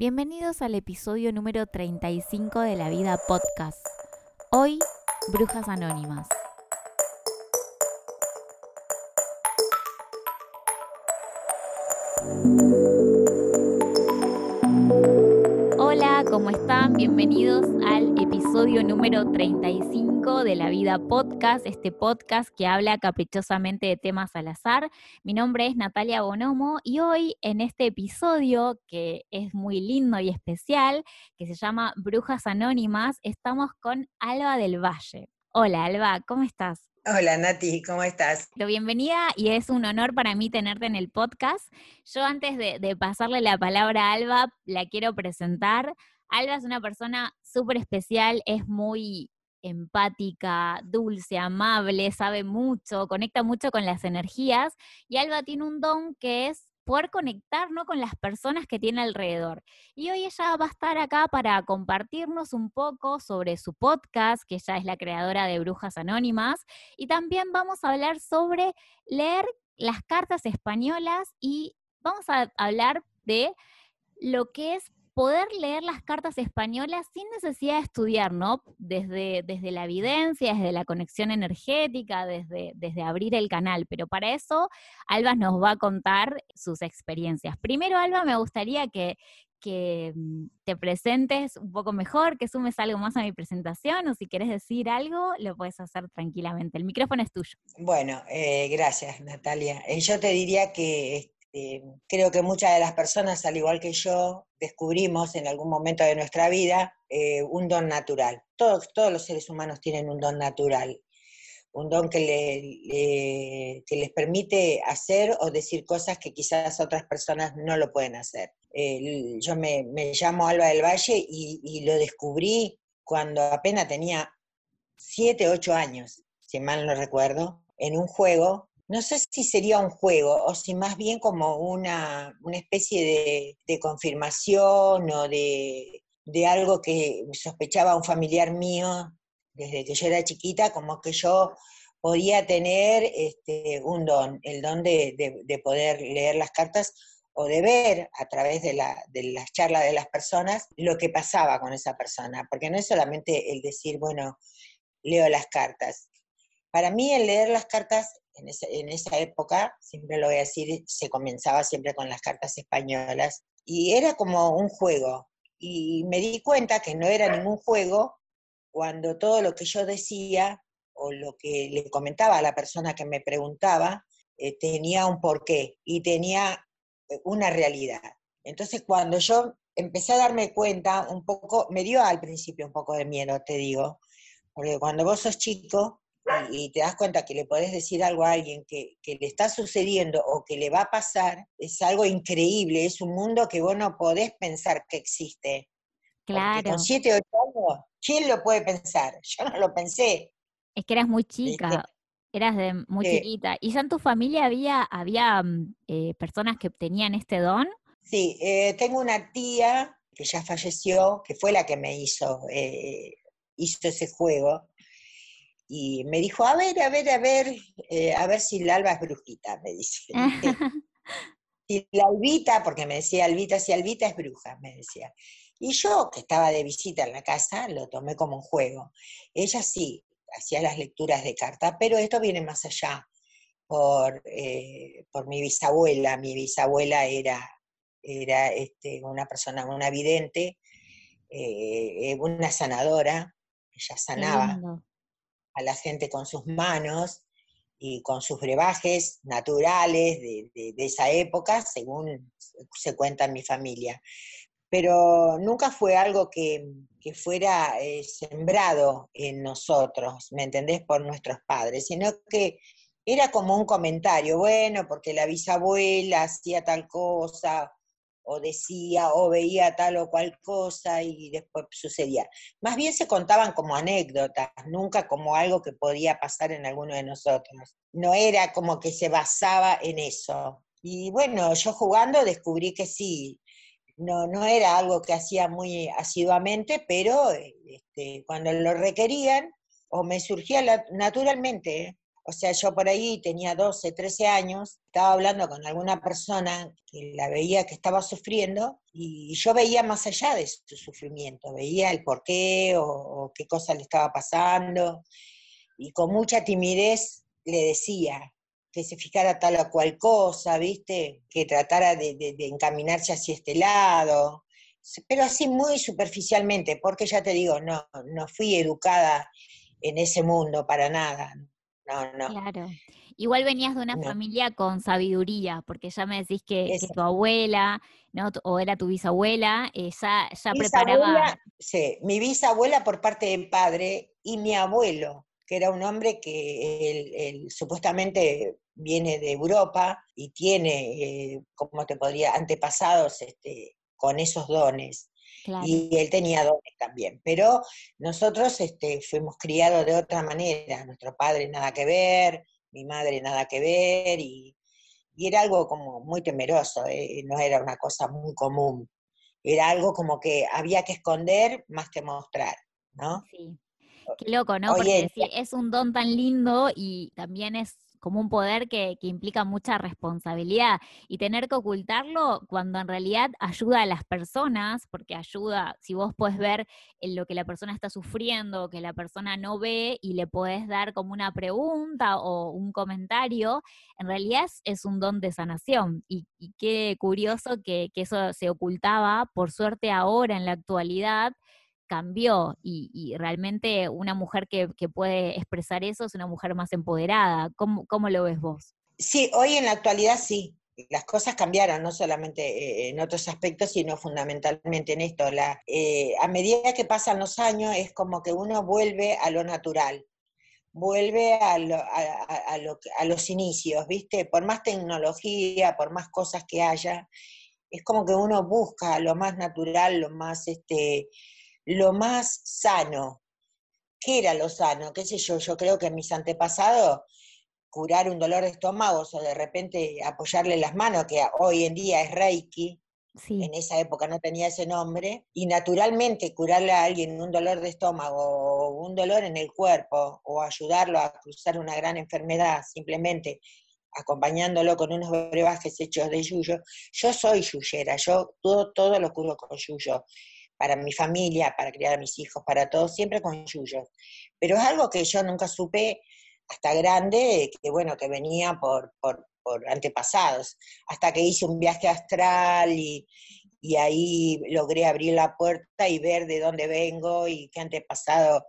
Bienvenidos al episodio número 35 de La Vida Podcast. Hoy, Brujas Anónimas. Hola, ¿cómo están? Bienvenidos al episodio número 35 de La Vida Podcast, este podcast que habla caprichosamente de temas al azar. Mi nombre es Natalia Bonomo y hoy en este episodio, que es muy lindo y especial, que se llama Brujas Anónimas, estamos con Alba del Valle. Hola Alba, ¿cómo estás? Hola Nati, ¿cómo estás? Bienvenida y es un honor para mí tenerte en el podcast. Yo antes de, pasarle la palabra a Alba, la quiero presentar. Alba es una persona súper especial, es muy empática, dulce, amable, sabe mucho, conecta mucho con las energías y Alba tiene un don que es poder conectar con las personas que tiene alrededor. Y hoy ella va a estar acá para compartirnos un poco sobre su podcast, que ella es la creadora de Brujas Anónimas, y también vamos a hablar sobre leer las cartas españolas y vamos a hablar de lo que es poder leer las cartas españolas sin necesidad de estudiar, ¿no? Desde, desde la evidencia, desde la conexión energética, desde, desde abrir el canal. Pero para eso, Alba nos va a contar sus experiencias. Primero, Alba, me gustaría que, que mm, te presentes un poco mejor, que sumes algo más a mi presentación o si quieres decir algo, lo puedes hacer tranquilamente. El micrófono es tuyo. Bueno, eh, gracias Natalia. Eh, yo te diría que este, creo que muchas de las personas, al igual que yo, descubrimos en algún momento de nuestra vida eh, un don natural. Todos, todos los seres humanos tienen un don natural, un don que, les permite hacer o decir cosas que quizás otras personas no lo pueden hacer. yo me, llamo Alba del Valle y, y lo descubrí cuando apenas tenía 7, 8 años, si mal no recuerdo, en un juego no sé si sería un juego o si más bien como una, especie de, confirmación o de, algo que sospechaba un familiar mío desde que yo era chiquita, como que yo podía tener este, un don, el don de, poder leer las cartas o de ver a través de, la, de las charlas de las personas lo que pasaba con esa persona, porque no es solamente el decir, bueno, leo las cartas. Para mí el leer las cartas en, esa época, siempre lo voy a decir, se comenzaba siempre con las cartas españolas y era como un juego. Y me di cuenta que no era ningún juego cuando todo lo que yo decía o lo que le comentaba a la persona que me preguntaba eh, tenía un porqué y tenía eh, una realidad. Entonces cuando yo empecé a darme cuenta un poco, me dio al principio un poco de miedo, te digo, porque cuando vos sos chico, y, te das cuenta que le podés decir algo a alguien que, le está sucediendo o que le va a pasar, es algo increíble, es un mundo que vos no podés pensar que existe. Claro. con siete o ocho años, ¿quién lo puede pensar? Yo no lo pensé. Es que eras muy chica. Eras de muy chiquita. ¿Y ya en tu familia había, había mm, eh, personas que tenían este don? Sí, eh, tengo una tía que ya falleció, que fue la que me hizo, eh, hizo ese juego, y me dijo, a ver, a ver, a ver, eh, a ver si la alba es brujita, me dice. y la albita, porque me decía albita, si albita es bruja, me decía. Y yo, que estaba de visita en la casa, lo tomé como un juego. Ella sí, hacía las lecturas de carta, pero esto viene más allá, por, eh, por mi bisabuela. Mi bisabuela era, era este, una persona, una vidente, eh, una sanadora, ella sanaba a la gente con sus manos y con sus brebajes naturales de, esa época, según se cuenta en mi familia. Pero nunca fue algo que, fuera eh, sembrado en nosotros, ¿me entendés? Por nuestros padres, sino que era como un comentario, bueno, porque la bisabuela hacía tal cosa, o decía o veía tal o cual cosa y después sucedía. Más bien se contaban como anécdotas, nunca como algo que podía pasar en alguno de nosotros. No era como que se basaba en eso. Y bueno, yo jugando descubrí que sí, no, no era algo que hacía muy asiduamente, pero este, cuando lo requerían, o me surgía naturalmente. O sea, yo por ahí tenía 12, 13 años, estaba hablando con alguna persona que la veía que estaba sufriendo y yo veía más allá de su sufrimiento, veía el por qué o, qué cosa le estaba pasando y con mucha timidez le decía que se fijara tal o cual cosa, ¿viste? Que tratara de, encaminarse hacia este lado, pero así muy superficialmente, porque ya te digo, no, no fui educada en ese mundo para nada. No, no. Claro. Igual venías de una familia con sabiduría, porque ya me decís que, tu abuela, ¿no? o era tu bisabuela, eh, ya, preparaba. Sí, mi bisabuela por parte del padre y mi abuelo, que era un hombre que supuestamente viene de Europa y tiene, eh, como te podría, antepasados este, con esos dones. Y él tenía dones también. Pero nosotros este, fuimos criados de otra manera. Nuestro padre nada que ver, mi madre nada que ver, y, era algo como muy temeroso, eh, no era una cosa muy común. Era algo como que había que esconder más que mostrar, ¿no? Sí. Qué loco, ¿no? Porque es un don tan lindo y también es como un poder que, implica mucha responsabilidad y tener que ocultarlo cuando en realidad ayuda a las personas, porque ayuda, si vos puedes ver lo que la persona está sufriendo, que la persona no ve y le podés dar como una pregunta o un comentario, en realidad es, un don de sanación. Y, qué curioso que, que eso se ocultaba, por suerte ahora en la actualidad, cambió y, realmente una mujer que, puede expresar eso es una mujer más empoderada. ¿Cómo, ¿Cómo, lo ves vos? Sí, hoy en la actualidad sí. Las cosas cambiaron, no solamente eh, en otros aspectos, sino fundamentalmente en esto. Eh, a medida que pasan los años es como que uno vuelve a lo natural, vuelve a, a los inicios, ¿viste? Por más tecnología, por más cosas que haya, es como que uno busca lo más natural, lo más este, lo más sano. ¿Qué era lo sano? ¿Qué sé yo? Yo creo que en mis antepasados, curar un dolor de estómago o de repente apoyarle las manos, que hoy en día es Reiki, en esa época no tenía ese nombre, y naturalmente curarle a alguien un dolor de estómago o un dolor en el cuerpo o ayudarlo a cruzar una gran enfermedad simplemente acompañándolo con unos brebajes hechos de yuyo. Yo soy yuyera, yo todo, todo lo curo con yuyo para mi familia, para criar a mis hijos, para todos, siempre con yuyos. Pero es algo que yo nunca supe hasta grande, que bueno, que venía por, por, antepasados, hasta que hice un viaje astral y, y ahí logré abrir la puerta y ver de dónde vengo y qué antepasado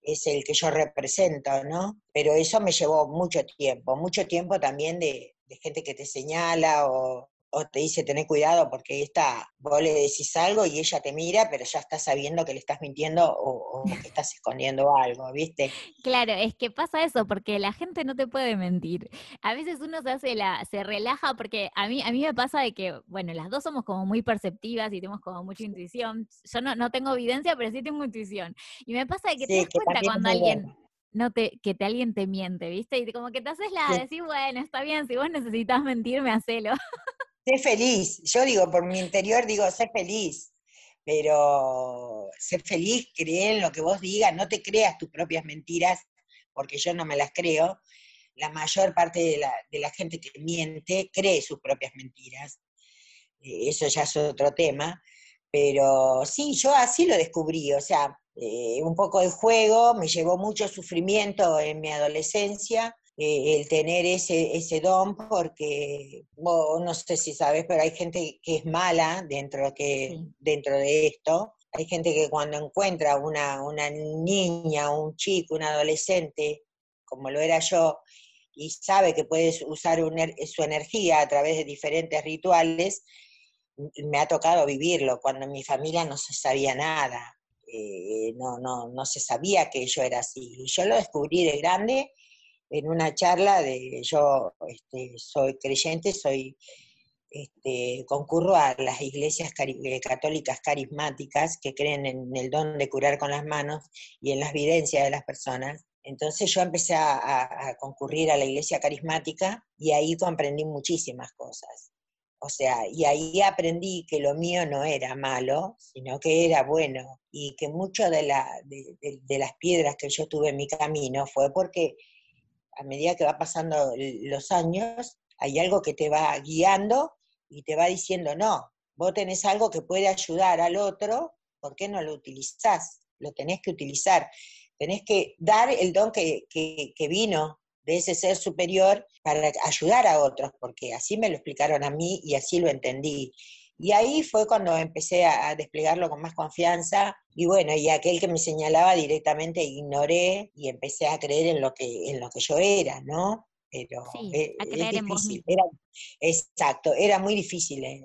es el que yo represento, ¿no? Pero eso me llevó mucho tiempo, mucho tiempo también de, de gente que te señala o, o te dice tener cuidado porque esta, vos le decís algo y ella te mira, pero ya está sabiendo que le estás mintiendo o, que estás escondiendo algo, ¿viste? Claro, es que pasa eso, porque la gente no te puede mentir. A veces uno se hace la, se relaja, porque a mí, a mí me pasa de que, bueno, las dos somos como muy perceptivas y tenemos como mucha intuición. Yo no, no tengo evidencia, pero sí tengo intuición. Y me pasa de que te das cuenta cuando alguien no te, que te alguien te miente, ¿viste? Y como que te haces la, de decir, bueno, está bien, si vos necesitas mentirme, hacelo. Sé feliz. Yo digo, por mi interior digo, sé feliz. Pero sé feliz, cree en lo que vos digas, no te creas tus propias mentiras, porque yo no me las creo. La mayor parte de la, de la gente que miente cree sus propias mentiras. Eh, eso ya es otro tema. Pero sí, yo así lo descubrí. O sea, eh, un poco de juego me llevó mucho sufrimiento en mi adolescencia eh, el tener ese, ese don, porque no sé si sabes, pero hay gente que es mala dentro, que, dentro de esto. Hay gente que cuando encuentra una, una niña, un chico, un adolescente, como lo era yo, y sabe que puedes usar su energía a través de diferentes rituales, me ha tocado vivirlo, cuando en mi familia no se sabía nada, eh, no, no, no se sabía que yo era así. Y yo lo descubrí de grande en una charla de yo este, soy creyente, soy este, concurro a las iglesias eh, católicas carismáticas que creen en el don de curar con las manos y en las videncias de las personas. Entonces yo empecé a, concurrir a la iglesia carismática y ahí comprendí muchísimas cosas. O sea, y ahí aprendí que lo mío no era malo, sino que era bueno, y que muchas de, la, de, las piedras que yo tuve en mi camino fue porque a medida que va pasando los años, hay algo que te va guiando y te va diciendo, no, vos tenés algo que puede ayudar al otro, ¿por qué no lo utilizás? Lo tenés que utilizar. Tenés que dar el don que, que vino de ese ser superior para ayudar a otros, porque así me lo explicaron a mí y así lo entendí. Y ahí fue cuando empecé a, desplegarlo con más confianza y bueno, y aquel que me señalaba directamente ignoré y empecé a creer en lo que, en lo que yo era, ¿no? Pero sí, a creer en vos exacto, era muy difícil en,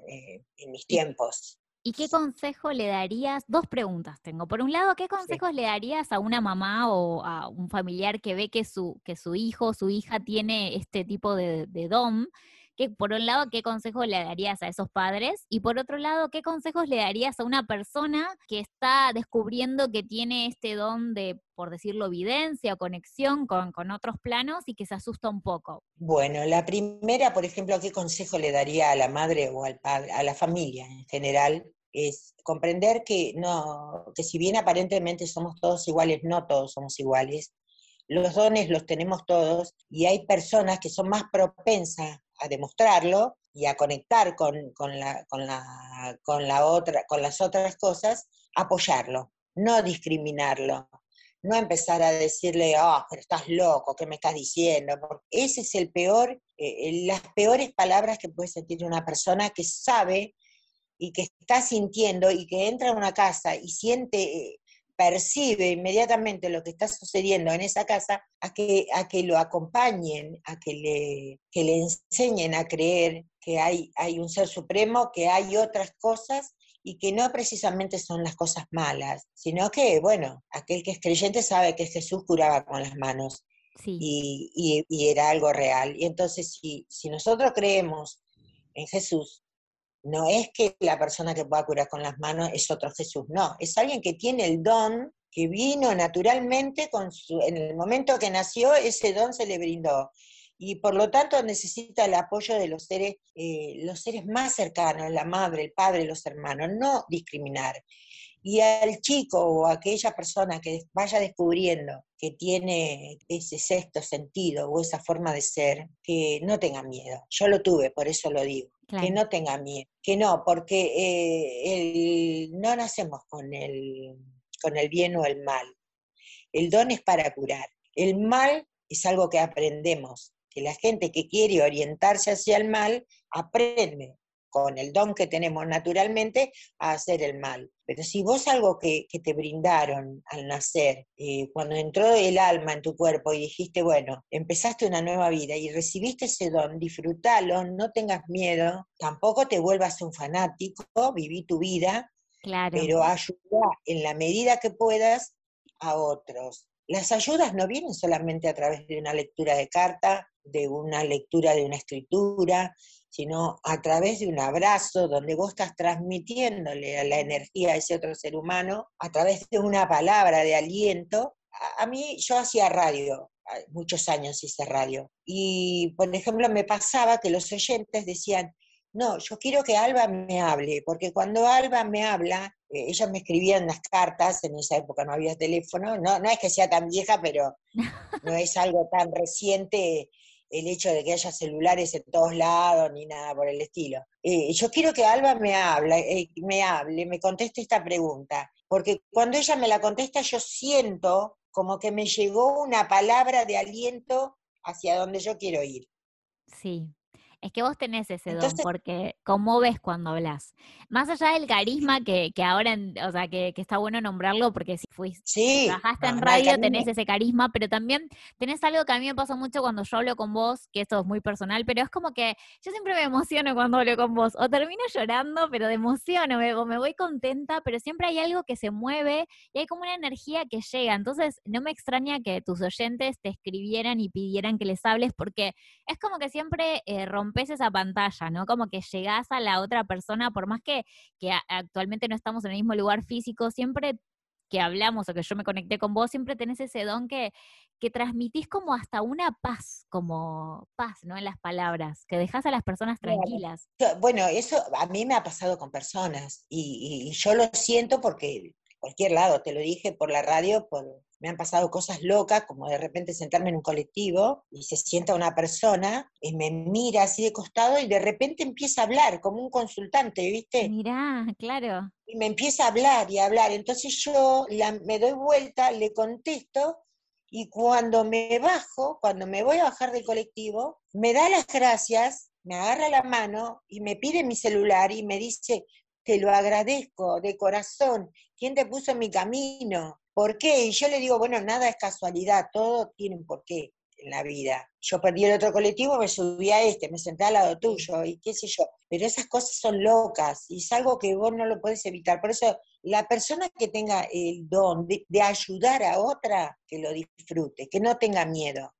en mis tiempos. ¿Y qué consejo le darías? Dos preguntas tengo. Por un lado, ¿qué consejos le darías a una mamá o a un familiar que ve que su, que su hijo o su hija tiene este tipo de, de DOM? Por un lado, ¿qué consejos le darías a esos padres? Y por otro lado, ¿qué consejos le darías a una persona que está descubriendo que tiene este don de, por decirlo, evidencia o conexión con, con otros planos y que se asusta un poco? Bueno, la primera, por ejemplo, ¿qué consejo le daría a la madre o al padre, a la familia en general? es comprender que no, que si bien aparentemente somos todos iguales, no todos somos iguales. Los dones los tenemos todos y hay personas que son más propensas a demostrarlo y a conectar con, la, con, la, con, la otra, con las otras cosas, apoyarlo, no discriminarlo, no empezar a decirle, oh, pero estás loco, ¿qué me estás diciendo? Porque ese es el peor, eh, las peores palabras que puede sentir una persona que sabe y que está sintiendo y que entra a una casa y siente eh, percibe inmediatamente lo que está sucediendo en esa casa, a que, a que lo acompañen, a que le, que le enseñen a creer que hay, hay un ser supremo, que hay otras cosas y que no precisamente son las cosas malas, sino que, bueno, aquel que es creyente sabe que Jesús curaba con las manos y, y, era algo real. Y entonces, si, si nosotros creemos en Jesús, no es que la persona que pueda curar con las manos es otro Jesús, no, es alguien que tiene el don, que vino naturalmente, con su, en el momento que nació, ese don se le brindó. Y por lo tanto necesita el apoyo de los seres, eh, los seres más cercanos, la madre, el padre, los hermanos, no discriminar. Y al chico o a aquella persona que vaya descubriendo que tiene ese sexto sentido o esa forma de ser, que no tenga miedo. Yo lo tuve, por eso lo digo que no tenga miedo, que no, porque eh, no nacemos con el, con el bien o el mal. El don es para curar. El mal es algo que aprendemos, que la gente que quiere orientarse hacia el mal aprende con el don que tenemos naturalmente, a hacer el mal. Pero si vos algo que, te brindaron al nacer, eh, cuando entró el alma en tu cuerpo y dijiste, bueno, empezaste una nueva vida y recibiste ese don, disfrútalo, no tengas miedo, tampoco te vuelvas un fanático, viví tu vida, claro. pero ayuda en la medida que puedas a otros. Las ayudas no vienen solamente a través de una lectura de carta, de una lectura de una escritura, sino a través de un abrazo donde vos estás transmitiéndole la energía a ese otro ser humano, a través de una palabra de aliento. A, mí, yo hacía radio, muchos años hice radio, y por ejemplo me pasaba que los oyentes decían, no, yo quiero que Alba me hable, porque cuando Alba me habla, eh, ella me escribía en las cartas, en esa época no había teléfono, no, no es que sea tan vieja, pero no es algo tan reciente el hecho de que haya celulares en todos lados ni nada por el estilo. Eh, yo quiero que Alba me, habla, eh, me hable, me conteste esta pregunta, porque cuando ella me la contesta yo siento como que me llegó una palabra de aliento hacia donde yo quiero ir. Sí, es que vos tenés ese don, porque cómo ves cuando hablas. Más allá del carisma que, que ahora, o sea, que, que, está bueno nombrarlo, porque si fuiste, trabajaste en radio, tenés ese carisma, pero también tenés algo que a mí me pasa mucho cuando yo hablo con vos, que esto es muy personal, pero es como que yo siempre me emociono cuando hablo con vos, o termino llorando, pero de emoción, o me, me voy contenta, pero siempre hay algo que se mueve y hay como una energía que llega. Entonces, no me extraña que tus oyentes te escribieran y pidieran que les hables, porque es como que siempre eh, rompes esa pantalla, ¿no? Como que llegás a la otra persona, por más que, que actualmente no estamos en el mismo lugar físico, siempre que hablamos o que yo me conecté con vos, siempre tenés ese don que, que transmitís como hasta una paz, como paz, ¿no? En las palabras, que dejás a las personas tranquilas. Bueno, eso a mí me ha pasado con personas y, y yo lo siento porque cualquier lado, te lo dije por la radio, por, me han pasado cosas locas, como de repente sentarme en un colectivo y se sienta una persona y me mira así de costado y de repente empieza a hablar como un consultante, ¿viste? Mirá, claro. Y me empieza a hablar y a hablar. Entonces yo me doy vuelta, le contesto y cuando me bajo, cuando me voy a bajar del colectivo, me da las gracias, me agarra la mano y me pide mi celular y me dice, te lo agradezco de corazón, ¿quién te puso en mi camino? ¿Por qué? Y yo le digo, bueno, nada es casualidad, todo tiene un porqué en la vida. Yo perdí el otro colectivo, me subí a este, me senté al lado tuyo y qué sé yo. Pero esas cosas son locas y es algo que vos no lo puedes evitar. Por eso, la persona que tenga el don de, ayudar a otra, que lo disfrute, que no tenga miedo.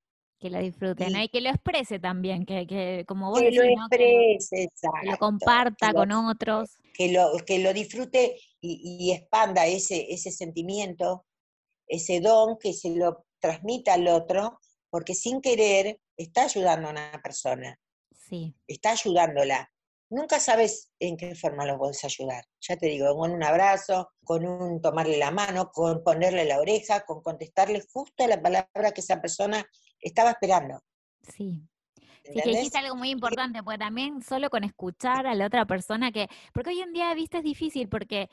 Que lo disfrute, ¿no? Y que lo exprese también, que, que como vos que lo exprese, que, lo comparta con otros. Que lo, que lo disfrute y, y expanda ese, ese sentimiento, ese don, que se lo transmita al otro porque sin querer está ayudando a una persona. Sí. Está ayudándola. Nunca sabes en qué forma lo puedes ayudar. Ya te digo, con un abrazo, con un tomarle la mano, con ponerle la oreja, con contestarle justo la palabra que esa persona estaba esperando. Sí. Sí, que dijiste algo muy importante, porque también solo con escuchar a la otra persona que, porque hoy en día, viste, es difícil porque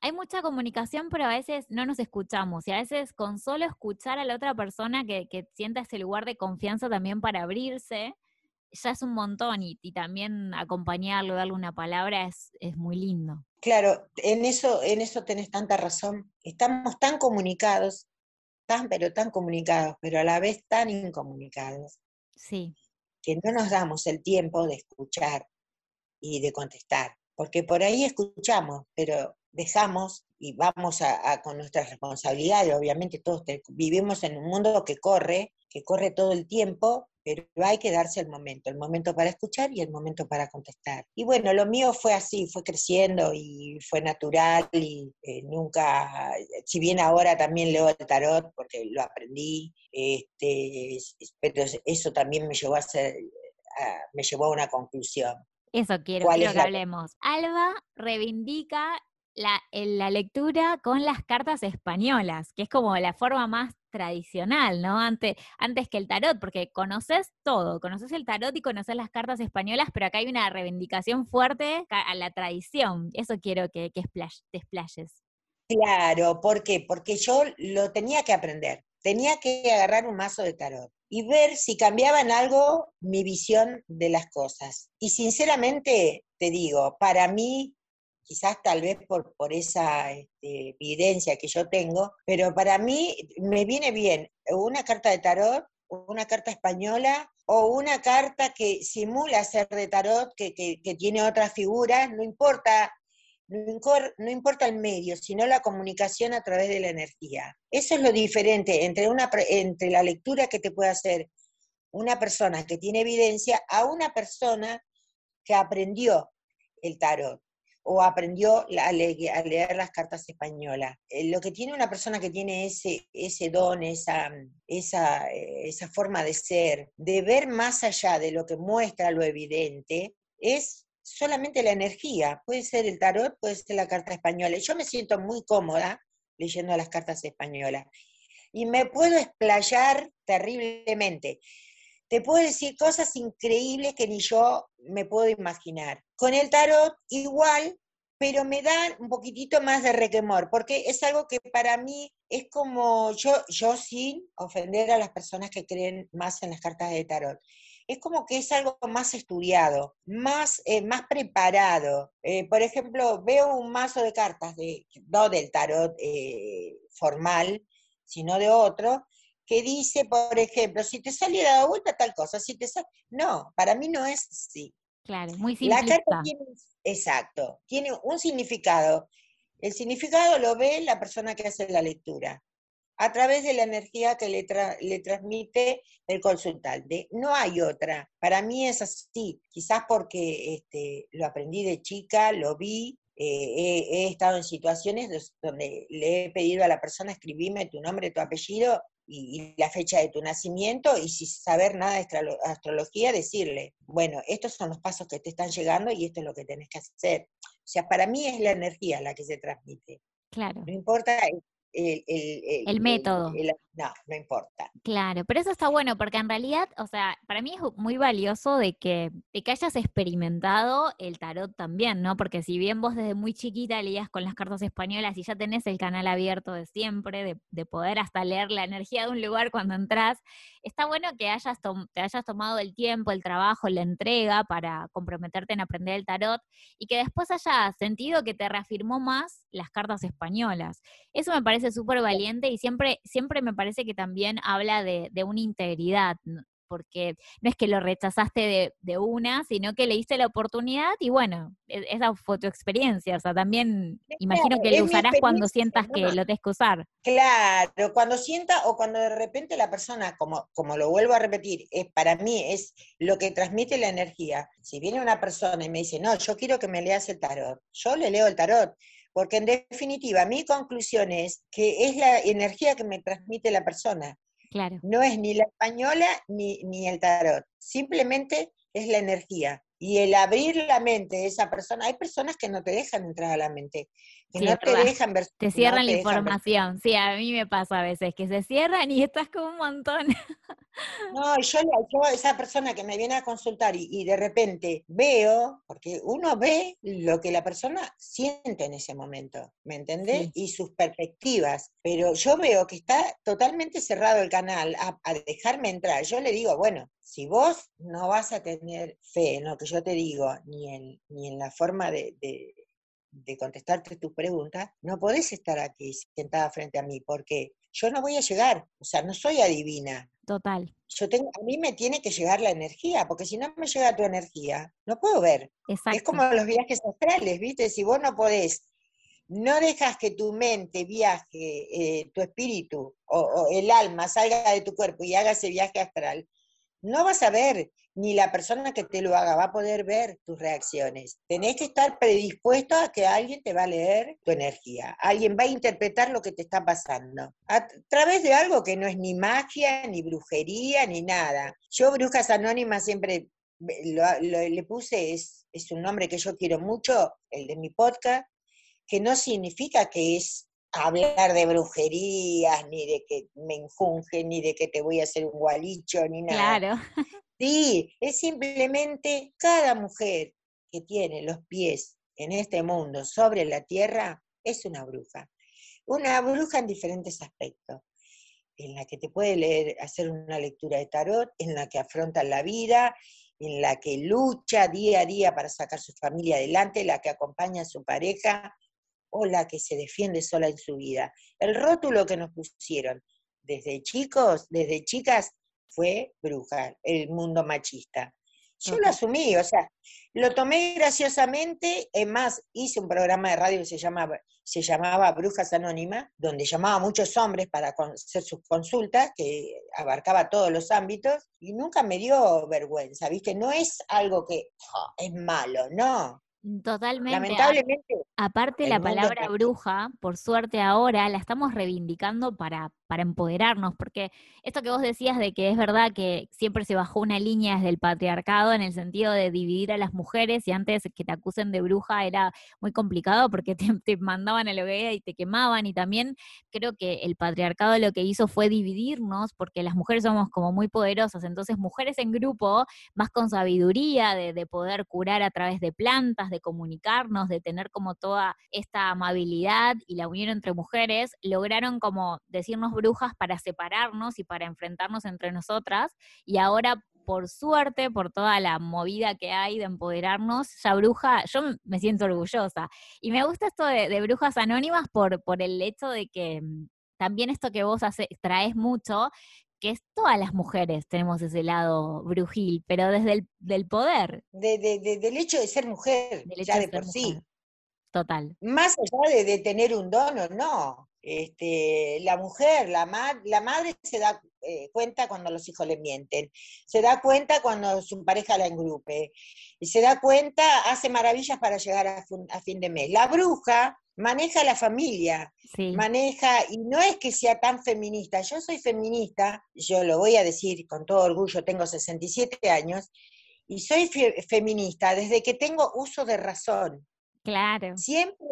hay mucha comunicación, pero a veces no nos escuchamos y a veces con solo escuchar a la otra persona que, sienta ese lugar de confianza también para abrirse, ya es un montón y, también acompañarlo, darle una palabra es, es, muy lindo. Claro, en eso, en eso tenés tanta razón. Estamos tan comunicados, tan pero tan comunicados, pero a la vez tan incomunicados. Sí. Que no nos damos el tiempo de escuchar y de contestar, porque por ahí escuchamos, pero dejamos y vamos a, con nuestras responsabilidades, obviamente todos vivimos en un mundo que corre, que corre todo el tiempo, pero hay que darse el momento, el momento para escuchar y el momento para contestar. Y bueno, lo mío fue así, fue creciendo y fue natural y eh, nunca, si bien ahora también leo el tarot porque lo aprendí, este, pero eso también me llevó a ser, me llevó a una conclusión. Eso quiero, quiero que hablemos. Alba reivindica la, la, lectura con las cartas españolas, que es como la forma más tradicional, ¿no? Antes, antes que el tarot, porque conoces todo, conoces el tarot y conoces las cartas españolas, pero acá hay una reivindicación fuerte a la tradición. Eso quiero que, que te explayes. Claro, ¿por qué? Porque yo lo tenía que aprender, tenía que agarrar un mazo de tarot y ver si cambiaba en algo mi visión de las cosas. Y sinceramente, te digo, para mí quizás tal vez por, por esa este, evidencia que yo tengo, pero para mí me viene bien una carta de tarot, una carta española o una carta que simula ser de tarot, que, tiene otras figuras, no importa no, importa el medio, sino la comunicación a través de la energía. Eso es lo diferente entre, una, entre la lectura que te puede hacer una persona que tiene evidencia a una persona que aprendió el tarot o aprendió a, leer las cartas españolas. Eh, lo que tiene una persona que tiene ese, don, esa, eh, esa forma de ser, de ver más allá de lo que muestra lo evidente, es solamente la energía. Puede ser el tarot, puede ser la carta española. Yo me siento muy cómoda leyendo las cartas españolas y me puedo explayar terriblemente. Te puedo decir cosas increíbles que ni yo me puedo imaginar. Con el tarot igual, pero me da un poquitito más de requemor, porque es algo que para mí es como, yo, yo sin ofender a las personas que creen más en las cartas de tarot, es como que es algo más estudiado, más, eh, más preparado. Eh, por ejemplo, veo un mazo de cartas, de, no del tarot eh, formal, sino de otro, que dice, por ejemplo, si te sale la vuelta tal cosa, si te sale... No, para mí no es así. Claro, muy simplista. La carta tiene, exacto, tiene un significado. El significado lo ve la persona que hace la lectura a través de la energía que le, le transmite el consultante. No hay otra. Para mí es así, quizás porque este, lo aprendí de chica, lo vi, eh, he, estado en situaciones donde le he pedido a la persona escribirme tu nombre, tu apellido y, la fecha de tu nacimiento y sin saber nada de astrología, decirle, bueno, estos son los pasos que te están llegando y esto es lo que tenés que hacer. O sea, para mí es la energía la que se transmite. Claro. No importa el, método. No, no importa. Claro, pero eso está bueno porque en realidad, o sea, para mí es muy valioso de que, de que hayas experimentado el tarot también, ¿no? Porque si bien vos desde muy chiquita leías con las cartas españolas y ya tenés el canal abierto de siempre, de, de poder hasta leer la energía de un lugar cuando entras, está bueno que hayas te hayas tomado el tiempo, el trabajo, la entrega para comprometerte en aprender el tarot y que después hayas sentido que te reafirmó más las cartas españolas. Eso me parece súper valiente y siempre, siempre me parece que también habla de, de una integridad, porque no es que lo rechazaste de, una, sino que le diste la oportunidad y bueno, e, esa fue tu experiencia, o sea, también imagino que lo usarás cuando sientas que lo tienes que usar. Claro, cuando sienta o cuando de repente la persona, como, como lo vuelvo a repetir, es, para mí es lo que transmite la energía. Si viene una persona y me dice, no, yo quiero que me leas el tarot, yo le leo el tarot, porque en definitiva mi conclusión es que es la energía que me transmite la persona. No es ni la española ni, ni el tarot, simplemente es la energía. Y el abrir la mente de esa persona, hay personas que no te dejan entrar a la mente, que no te dejan ver. Te cierran la información, sí, a mí me pasa a veces, que se cierran y estás como un montón. No, yo, yo esa persona que me viene a consultar y, de repente veo, porque uno ve lo que la persona siente en ese momento, ¿me entendés? Y sus perspectivas, pero yo veo que está totalmente cerrado el canal a, dejarme entrar. Yo le digo, bueno, si vos no vas a tener fe en lo que yo te digo, ni en, ni en la forma de, de contestarte tus preguntas, no podés estar aquí sentada frente a mí, porque yo no voy a llegar, o sea, no soy adivina. Total. Yo tengo, a mí me tiene que llegar la energía, porque si no me llega tu energía, no puedo ver. Es como los viajes astrales, ¿viste? Si vos no podés, no dejas que tu mente viaje, eh, tu espíritu o, el alma salga de tu cuerpo y haga ese viaje astral, no vas a ver, ni la persona que te lo haga va a poder ver tus reacciones. Tenés que estar predispuesto a que alguien te va a leer tu energía, alguien va a interpretar lo que te está pasando, a través de algo que no es ni magia, ni brujería, ni nada. Yo, Brujas Anónimas, siempre le puse, es, es un nombre que yo quiero mucho, el de mi podcast, que no significa que es hablar de brujerías, ni de que me enjunge, ni de que te voy a hacer un gualicho, ni nada. Claro. Sí, es simplemente cada mujer que tiene los pies en este mundo sobre la tierra es una bruja. Una bruja en diferentes aspectos, en la que te puede leer, hacer una lectura de tarot, en la que afronta la vida, en la que lucha día a día para sacar su familia adelante, la que acompaña a su pareja, o la que se defiende sola en su vida. El rótulo que nos pusieron desde chicos, desde chicas, fue bruja, el mundo machista. Yo lo asumí, o sea, lo tomé graciosamente, es más, hice un programa de radio que se llamaba, se llamaba Brujas Anónimas, donde llamaba a muchos hombres para hacer sus consultas, que abarcaba todos los ámbitos, y nunca me dio vergüenza, ¿viste? No es algo que oh, es malo, no. Totalmente. Lamentablemente. Aparte la palabra bruja, por suerte ahora, la estamos reivindicando para para empoderarnos, porque esto que vos decías de que es verdad que siempre se bajó una línea desde el patriarcado en el sentido de dividir a las mujeres y antes que te acusen de bruja era muy complicado porque te, mandaban a la hoguera y te quemaban y también creo que el patriarcado lo que hizo fue dividirnos porque las mujeres somos como muy poderosas, entonces mujeres en grupo, más con sabiduría de, de poder curar a través de plantas, de comunicarnos, de tener como toda esta amabilidad y la unión entre mujeres, lograron como decirnos brujas para separarnos y para enfrentarnos entre nosotras. Y ahora, por suerte, por toda la movida que hay de empoderarnos, ya bruja, yo me siento orgullosa. Y me gusta esto de, brujas anónimas por, por el hecho de que mm, también esto que vos hace, traes mucho, que es todas las mujeres tenemos ese lado brujil, pero desde el del poder. De, del hecho de ser mujer, ya de, por sí. Total. Más allá de, tener un don o no. Este, la mujer, la, la madre se da eh, cuenta cuando los hijos le mienten, se da cuenta cuando su pareja la engrupe, y se da cuenta, hace maravillas para llegar a, fin de mes. La bruja maneja la familia, maneja, y no es que sea tan feminista, yo soy feminista, yo lo voy a decir con todo orgullo, tengo 67 años, y soy feminista desde que tengo uso de razón. Claro. Siempre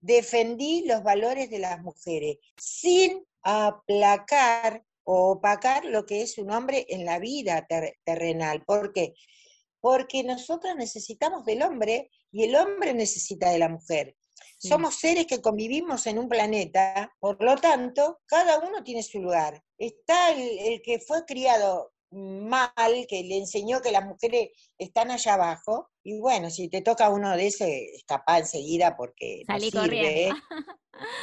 defendí los valores de las mujeres sin aplacar o opacar lo que es un hombre en la vida terrenal. ¿Por qué? Porque nosotros necesitamos del hombre y el hombre necesita de la mujer. Somos seres que convivimos en un planeta, por lo tanto, cada uno tiene su lugar. Está el, que fue criado mal, que le enseñó que las mujeres están allá abajo, y bueno, si te toca uno de ese, escapa enseguida porque salí corriendo.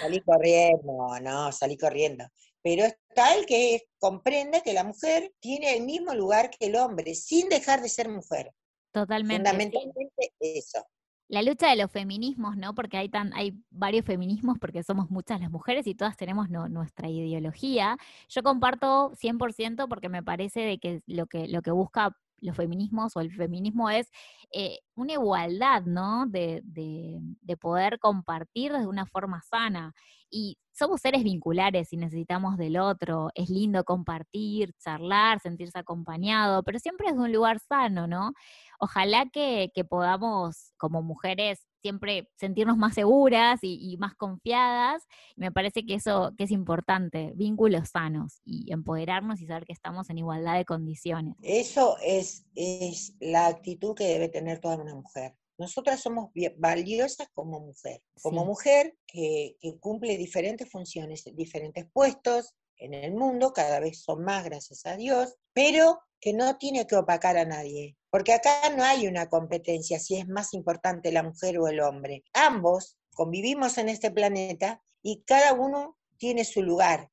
salí corriendo, no, salí corriendo. Pero está el que comprende que la mujer tiene el mismo lugar que el hombre, sin dejar de ser mujer. Totalmente. Fundamentalmente eso la lucha de los feminismos, ¿no? Porque hay, tan, hay varios feminismos porque somos muchas las mujeres y todas tenemos nuestra ideología. Yo comparto 100% porque me parece de que lo que, lo que busca los feminismos o el feminismo es eh, una igualdad, ¿no? De, de, de, poder compartir de una forma sana. Y somos seres vinculares y necesitamos del otro. Es lindo compartir, charlar, sentirse acompañado, pero siempre es de un lugar sano, ¿no? ojalá que, podamos como mujeres siempre sentirnos más seguras y, más confiadas. Me parece que eso que es importante, vínculos sanos y empoderarnos y saber que estamos en igualdad de condiciones. Eso es, es la actitud que debe tener toda una mujer. Nosotras somos valiosas como mujer, como mujer que, que cumple diferentes funciones, diferentes puestos en el mundo, cada vez son más, gracias a Dios, pero que no tiene que opacar a nadie, porque acá no hay una competencia si es más importante la mujer o el hombre. Ambos convivimos en este planeta y cada uno tiene su lugar.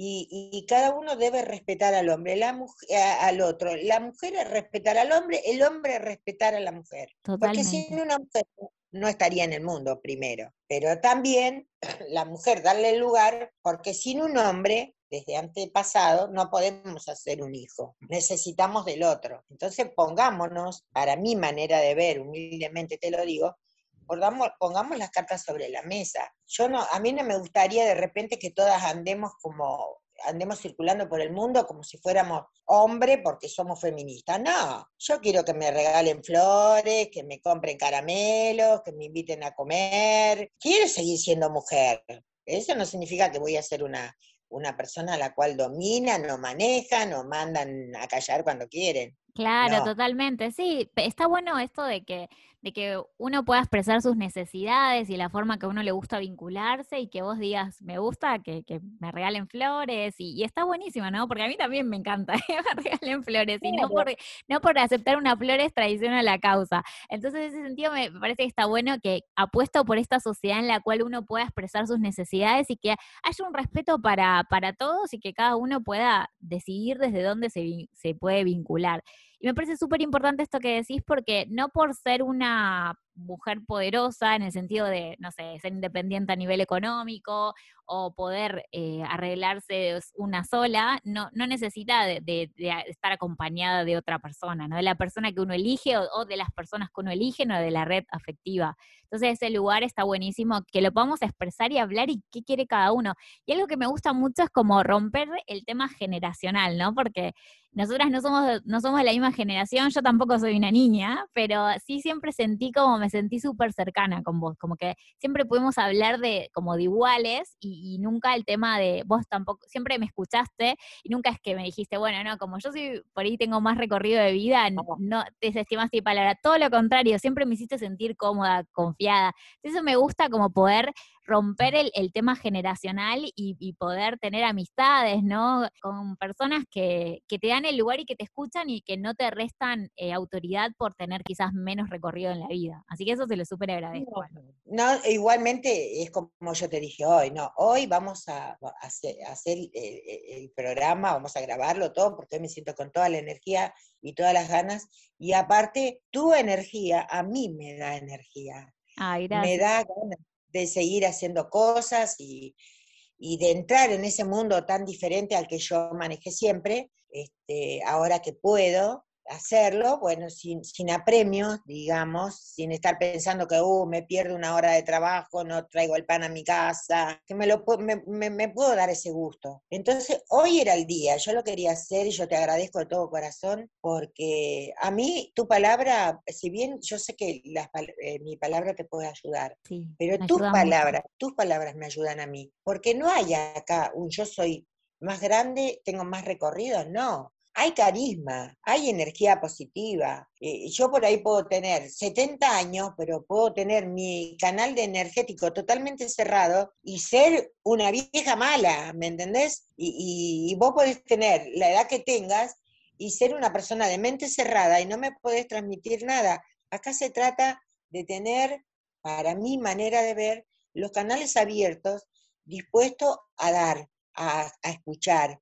Y, cada uno debe respetar al hombre, la mujer, al otro. La mujer es respetar al hombre, el hombre es respetar a la mujer. Porque sin una mujer no estaría en el mundo primero. Pero también la mujer darle el lugar, porque sin un hombre desde antepasado, no podemos hacer un hijo, necesitamos del otro. Entonces pongámonos, para mi manera de ver, humildemente te lo digo, pongamos, las cartas sobre la mesa. Yo no, a mí no me gustaría de repente que todas andemos como andemos circulando por el mundo como si fuéramos hombre porque somos feministas. No, yo quiero que me regalen flores, que me compren caramelos, que me inviten a comer. Quiero seguir siendo mujer. Eso no significa que voy a ser una, una persona a la cual dominan o manejan o mandan a callar cuando quieren. Claro, totalmente. Sí, está bueno esto de que de que uno pueda expresar sus necesidades y la forma que a uno le gusta vincularse y que vos digas, me gusta que, me regalen flores y, está buenísimo, ¿no? Porque a mí también me encanta que me regalen flores y no por, no por aceptar una flor es traición a la causa. Entonces, en ese sentido me parece que está bueno que apuesto por esta sociedad en la cual uno pueda expresar sus necesidades y que haya un respeto para, para todos y que cada uno pueda decidir desde dónde se, se puede vincular. Y me parece súper importante esto que decís porque no por ser una mujer poderosa en el sentido de, no sé, ser independiente a nivel económico o poder eh, arreglarse una sola, no, no necesita de, estar acompañada de otra persona, ¿no? De la persona que uno elige o, de las personas que uno elige, no de la red afectiva. Entonces ese lugar está buenísimo, que lo podamos expresar y hablar y qué quiere cada uno. Y algo que me gusta mucho es como romper el tema generacional, ¿no? Porque nosotras no somos, no somos de la misma generación, yo tampoco soy una niña, pero sí siempre sentí como me sentí súper cercana con vos, como que siempre pudimos hablar de como de iguales y, nunca el tema de vos tampoco, siempre me escuchaste y nunca es que me dijiste, bueno, no, como yo soy por ahí tengo más recorrido de vida, no, no te desestimaste y palabra, todo lo contrario, siempre me hiciste sentir cómoda, confiada. Eso me gusta como poder romper el, tema generacional y, poder tener amistades, ¿no? Con personas que, te dan el lugar y que te escuchan y que no te restan eh, autoridad por tener quizás menos recorrido en la vida. Así que eso te lo súper agradezco. No, igualmente es como yo te dije hoy, ¿no? Hoy vamos a, hacer, el, programa, vamos a grabarlo todo, porque hoy me siento con toda la energía y todas las ganas. Y aparte, tu energía a mí me da energía. Ay, me da ganas de seguir haciendo cosas y, de entrar en ese mundo tan diferente al que yo manejé siempre, este, ahora que puedo, hacerlo, bueno, sin, sin apremios, digamos, sin estar pensando que, uh, me pierdo una hora de trabajo, no traigo el pan a mi casa, que me, lo, me, me, puedo dar ese gusto. Entonces, hoy era el día, yo lo quería hacer y yo te agradezco de todo corazón, porque a mí tu palabra, si bien yo sé que eh, mi palabra te puede ayudar, pero tus palabras, tus palabras me ayudan a mí, porque no hay acá un yo soy más grande, tengo más recorrido, no hay carisma, hay energía positiva. Eh, yo por ahí puedo tener 70 años, pero puedo tener mi canal de energético totalmente cerrado y ser una vieja mala, ¿me entendés? Y, vos podés tener la edad que tengas y ser una persona de mente cerrada y no me podés transmitir nada. Acá se trata de tener, para mi manera de ver, los canales abiertos, dispuestos a dar, a escuchar,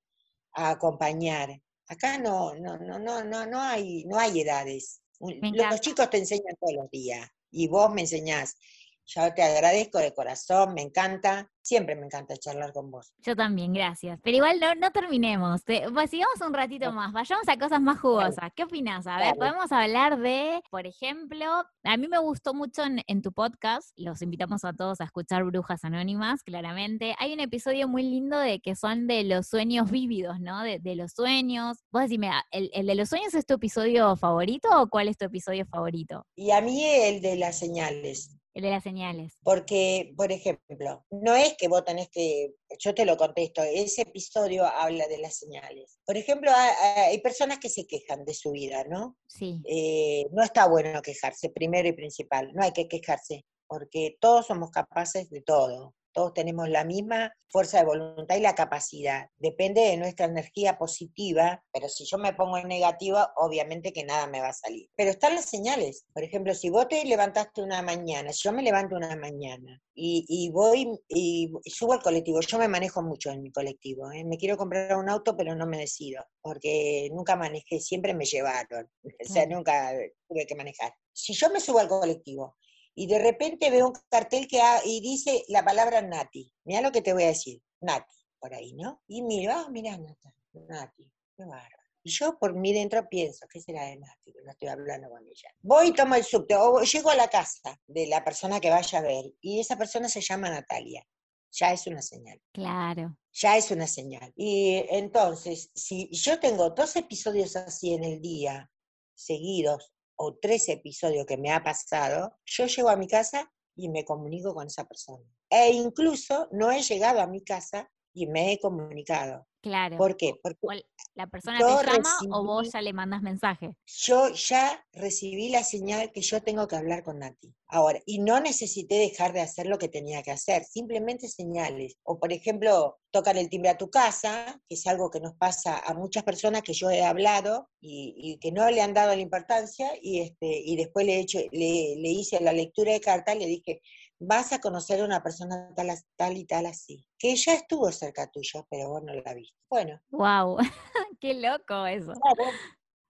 a acompañar. Acá no, no, no, no, no, no hay, no hay edades. Los chicos te enseñan todos los días y vos me enseñás. Yo te agradezco de corazón, me encanta. Siempre me encanta charlar con vos. Yo también, gracias. Pero igual no, no terminemos. pues sigamos un ratito más. Vayamos a cosas más jugosas. ¿Qué opinas? A ver, podemos hablar de, por ejemplo, a mí me gustó mucho en, tu podcast. Los invitamos a todos a escuchar Brujas Anónimas, claramente. Hay un episodio muy lindo de que son de los sueños vívidos, ¿no? De, los sueños. Vos decime, ¿el, ¿el de los sueños es tu episodio favorito o cuál es tu episodio favorito? Y a mí el de las señales. El de las señales. Porque, por ejemplo, no es que vos tenés que, yo te lo contesto, ese episodio habla de las señales. Por ejemplo, hay, personas que se quejan de su vida, ¿no? Sí. Eh, no está bueno quejarse, primero y principal, no hay que quejarse, porque todos somos capaces de todo. Todos tenemos la misma fuerza de voluntad y la capacidad. Depende de nuestra energía positiva, pero si yo me pongo en negativa, obviamente que nada me va a salir. Pero están las señales. Por ejemplo, si vos te levantaste una mañana, si yo me levanto una mañana y, voy y subo al colectivo, yo me manejo mucho en mi colectivo. ¿eh? Me quiero comprar un auto, pero no me decido, porque nunca manejé, siempre me llevaron. O sea, nunca tuve que manejar. Si yo me subo al colectivo y de repente veo un cartel que y dice la palabra Nati. Mira lo que te voy a decir, Nati, por ahí, ¿no? Y miro, ah, mira, Nati, qué bárbaro. Y yo por mí dentro pienso, ¿qué será de Nati? No estoy hablando con ella. Voy y tomo el subte, o llego a la casa de la persona que vaya a ver, y esa persona se llama Natalia. Ya es una señal. Claro. Ya es una señal. Y entonces, si yo tengo dos episodios así en el día, seguidos, o tres episodios que me ha pasado, yo llego a mi casa y me comunico con esa persona. E incluso no he llegado a mi casa y me he comunicado. Claro. ¿Por qué? Porque la persona te llama o vos ya le mandas mensaje. Yo ya recibí la señal que yo tengo que hablar con Nati. Ahora, y no necesité dejar de hacer lo que tenía que hacer, simplemente señales. O por ejemplo, tocar el timbre a tu casa, que es algo que nos pasa a muchas personas que yo he hablado y, que no le han dado la importancia, y, este, y después le, he hecho, le, le hice la lectura de carta y le dije, vas a conocer a una persona tal, tal y tal así, que ya estuvo cerca tuyo, pero vos no la viste. Bueno. Wow, qué loco eso.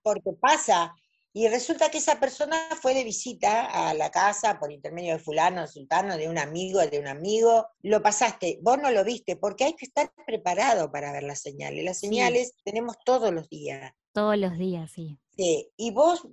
porque pasa. Y resulta que esa persona fue de visita a la casa por intermedio de fulano, sultano, de un amigo, de un amigo. Lo pasaste, vos no lo viste, porque hay que estar preparado para ver las señales. Las señales tenemos todos los días. Todos los días, sí. Sí, y vos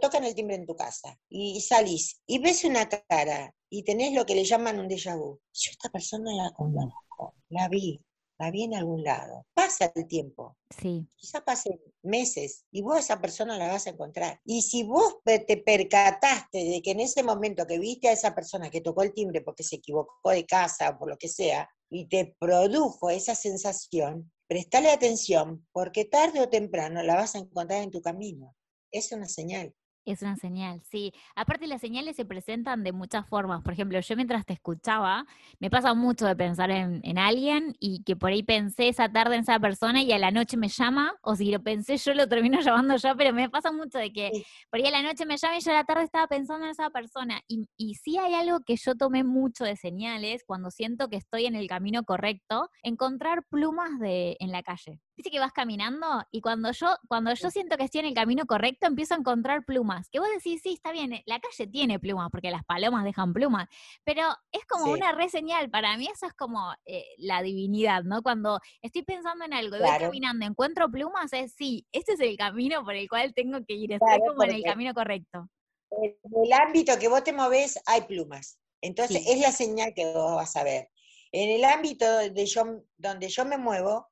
tocan el timbre en tu casa y salís y ves una cara y tenés lo que le llaman un déjà vu. Yo esta persona la conozco, la vi, la vi en algún lado. Pasa el tiempo. Sí. Quizá pasen meses y vos a esa persona la vas a encontrar. Y si vos te percataste de que en ese momento que viste a esa persona que tocó el timbre porque se equivocó de casa o por lo que sea, y te produjo esa sensación, prestale atención porque tarde o temprano la vas a encontrar en tu camino es una señal. Es una señal, sí. Aparte las señales se presentan de muchas formas. Por ejemplo, yo mientras te escuchaba, me pasa mucho de pensar en, alguien y que por ahí pensé esa tarde en esa persona y a la noche me llama, o si lo pensé yo lo termino llamando yo, pero me pasa mucho de que por ahí a la noche me llama y yo a la tarde estaba pensando en esa persona. Y, y sí hay algo que yo tomé mucho de señales cuando siento que estoy en el camino correcto, encontrar plumas de, en la calle. Dice que vas caminando y cuando yo, cuando yo siento que estoy en el camino correcto, empiezo a encontrar plumas plumas, que vos decís, sí, está bien, la calle tiene plumas, porque las palomas dejan plumas, pero es como una reseñal, para mí eso es como eh, la divinidad, ¿no? Cuando estoy pensando en algo y voy caminando, encuentro plumas, es sí, este es el camino por el cual tengo que ir, estoy como en el camino correcto. En el ámbito que vos te moves hay plumas, entonces es la señal que vos vas a ver. En el ámbito de yo, donde yo me muevo,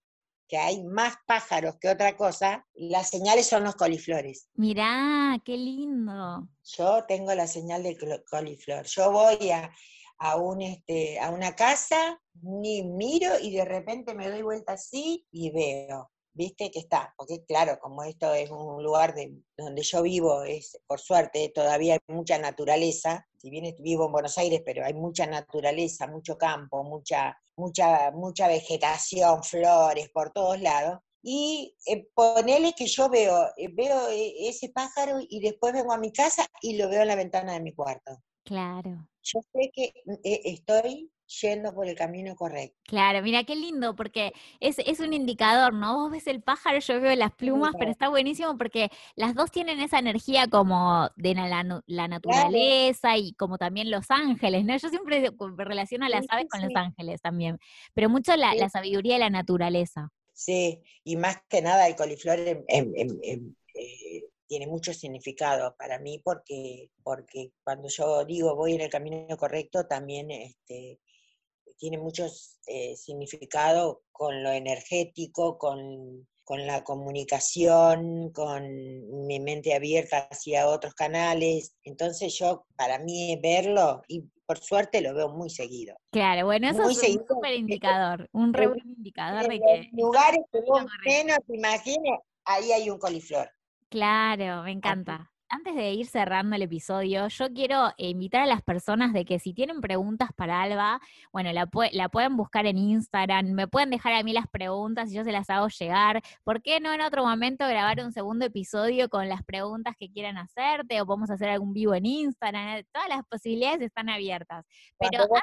que hay más pájaros que otra cosa, las señales son los coliflores. Mirá, qué lindo. Yo tengo la señal de coliflor. Yo voy a, a, un, este, a una casa, ni miro y de repente me doy vuelta así y veo viste que está, porque claro, como esto es un lugar de, donde yo vivo, es por suerte todavía hay mucha naturaleza, si bien vivo en Buenos Aires, pero hay mucha naturaleza, mucho campo, mucha, mucha, mucha vegetación, flores por todos lados. Y eh, ponele que yo veo, eh, veo eh, ese pájaro y después vengo a mi casa y lo veo en la ventana de mi cuarto. Claro. Yo sé que estoy yendo por el camino correcto. Claro, mira qué lindo, porque es, es, un indicador, ¿no? Vos ves el pájaro, yo veo las plumas, pero está buenísimo porque las dos tienen esa energía como de la, la naturaleza y como también los ángeles, ¿no? Yo siempre relaciono a las aves con los ángeles también, pero mucho la, la, sabiduría de la naturaleza. Sí, y más que nada el coliflor eh, tiene mucho significado para mí porque, porque cuando yo digo voy en el camino correcto, también este, tiene mucho eh, significado con lo energético, con, la comunicación, con mi mente abierta hacia otros canales. Entonces yo, para mí, verlo, y por suerte lo veo muy seguido. Claro, bueno, eso es un súper indicador, un re buen indicador de que... En lugares que vos menos te imagines, ahí hay un coliflor. Claro, me encanta antes de ir cerrando el episodio, yo quiero invitar a las personas de que si tienen preguntas para Alba, bueno, la, la, pueden buscar en Instagram, me pueden dejar a mí las preguntas y yo se las hago llegar. ¿Por qué no en otro momento grabar un segundo episodio con las preguntas que quieran hacerte o podemos hacer algún vivo en Instagram? Todas las posibilidades están abiertas. Pero vos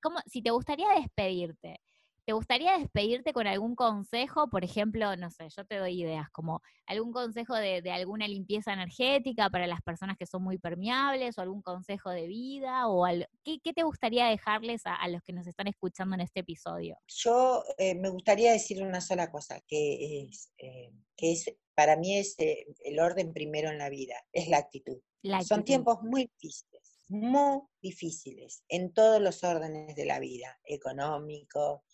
¿cómo, si te gustaría despedirte, ¿Te gustaría despedirte con algún consejo? Por ejemplo, no sé, yo te doy ideas, como algún consejo de, alguna limpieza energética para las personas que son muy permeables, o algún consejo de vida, o ¿qué, te gustaría dejarles a, los que nos están escuchando en este episodio? Yo eh, me gustaría decir una sola cosa, que es, eh, que es para mí es eh, el orden primero en la vida, es la actitud. Son tiempos muy difíciles, muy difíciles en todos los órdenes de la vida, económico,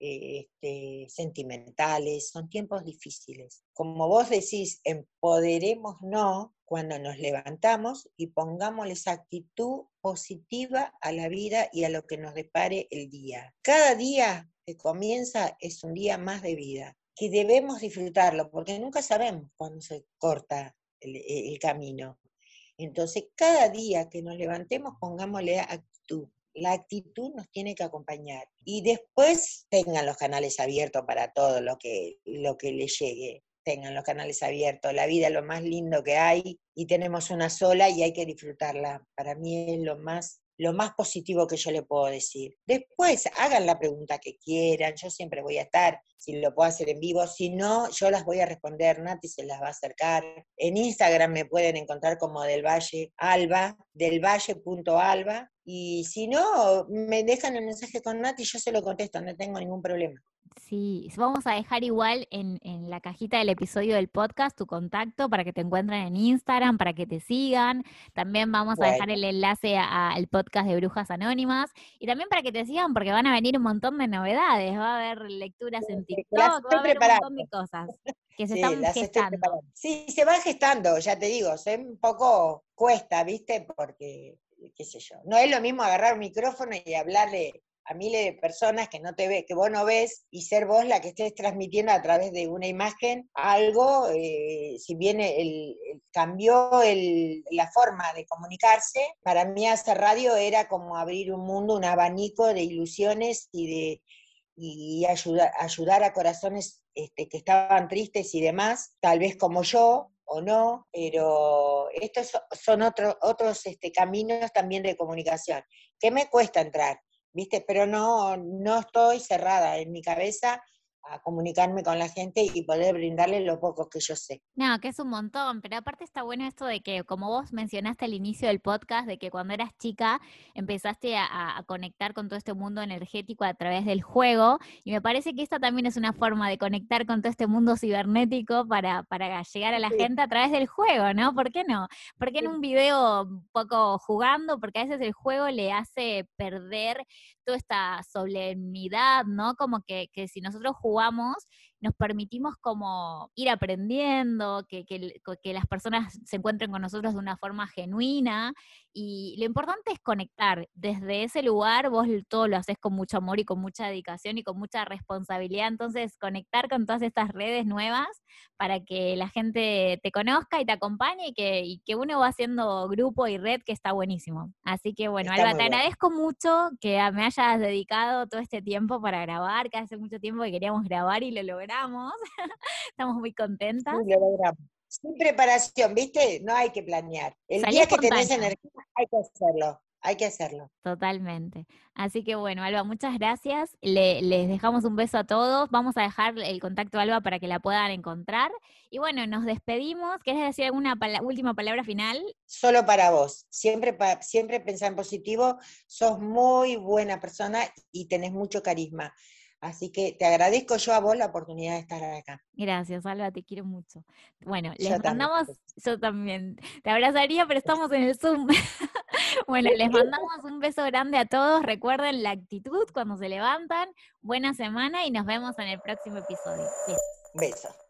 este, sentimentales, son tiempos difíciles. Como vos decís, empoderémonos cuando nos levantamos y pongamos esa actitud positiva a la vida y a lo que nos depare el día. Cada día que comienza es un día más de vida, que debemos disfrutarlo, porque nunca sabemos cuándo se corta el, el camino. Entonces, cada día que nos levantemos, pongámosle actitud la actitud nos tiene que acompañar. Y después tengan los canales abiertos para todo lo que, lo que les llegue. Tengan los canales abiertos. La vida es lo más lindo que hay y tenemos una sola y hay que disfrutarla. Para mí es lo más lo más positivo que yo le puedo decir. Después, hagan la pregunta que quieran, yo siempre voy a estar, si lo puedo hacer en vivo, si no, yo las voy a responder, Nati se las va a acercar. En Instagram me pueden encontrar como del Valle Alba, del Valle.alba, y si no, me dejan el mensaje con Nati yo se lo contesto, no tengo ningún problema. Sí, vamos a dejar igual en, la cajita del episodio del podcast tu contacto para que te encuentren en Instagram, para que te sigan. También vamos a dejar el enlace al podcast de Brujas Anónimas y también para que te sigan porque van a venir un montón de novedades. Va a haber lecturas en TikTok, va a haber un montón de cosas que se están gestando. Sí, se van gestando, ya te digo, se un poco cuesta, ¿viste? Porque qué sé yo. No es lo mismo agarrar un micrófono y hablarle a miles de personas que no te ve, que vos no ves, y ser vos la que estés transmitiendo a través de una imagen algo, eh, si bien el, cambió la forma de comunicarse, para mí hacer radio era como abrir un mundo, un abanico de ilusiones y de y ayudar, ayudar a corazones este, que estaban tristes y demás, tal vez como yo, o no, pero estos son otros otros este, caminos también de comunicación, que me cuesta entrar, ¿viste? Pero no, no estoy cerrada en mi cabeza, a comunicarme con la gente y poder brindarles lo poco que yo sé. No, que es un montón, pero aparte está bueno esto de que, como vos mencionaste al inicio del podcast, de que cuando eras chica empezaste a, conectar con todo este mundo energético a través del juego, y me parece que esta también es una forma de conectar con todo este mundo cibernético para, para llegar a la gente a través del juego, ¿no? ¿Por qué no? Porque en un video un poco jugando, porque a veces el juego le hace perder toda esta solemnidad, ¿no? Como que, que si nosotros jugamos nos permitimos como ir aprendiendo, que, que, las personas se encuentren con nosotros de una forma genuina. Y lo importante es conectar. Desde ese lugar vos todo lo haces con mucho amor y con mucha dedicación y con mucha responsabilidad. Entonces, conectar con todas estas redes nuevas para que la gente te conozca y te acompañe y que, y que uno va haciendo grupo y red, que está buenísimo. Así que bueno, Alba, te agradezco mucho que me hayas dedicado todo este tiempo para grabar, que hace mucho tiempo que queríamos grabar y lo logramos Estamos muy contentas. Sin preparación, ¿viste? No hay que planear. El día que tenés energía hay que hacerlo. Hay que hacerlo. Totalmente. Así que bueno, Alba, muchas gracias. les dejamos un beso a todos. Vamos a dejar el contacto a Alba para que la puedan encontrar. Y bueno, nos despedimos. ¿Quieres decir alguna última palabra final? Solo para vos. Siempre, siempre pensá en positivo. Sos muy buena persona y tenés mucho carisma. Así que te agradezco yo a vos la oportunidad de estar acá. Gracias, Alba, te quiero mucho. Bueno, les mandamos, yo también, te abrazaría, pero estamos en el Zoom. bueno, les mandamos un beso grande a todos. Recuerden la actitud cuando se levantan. Buena semana y nos vemos en el próximo episodio. Besos.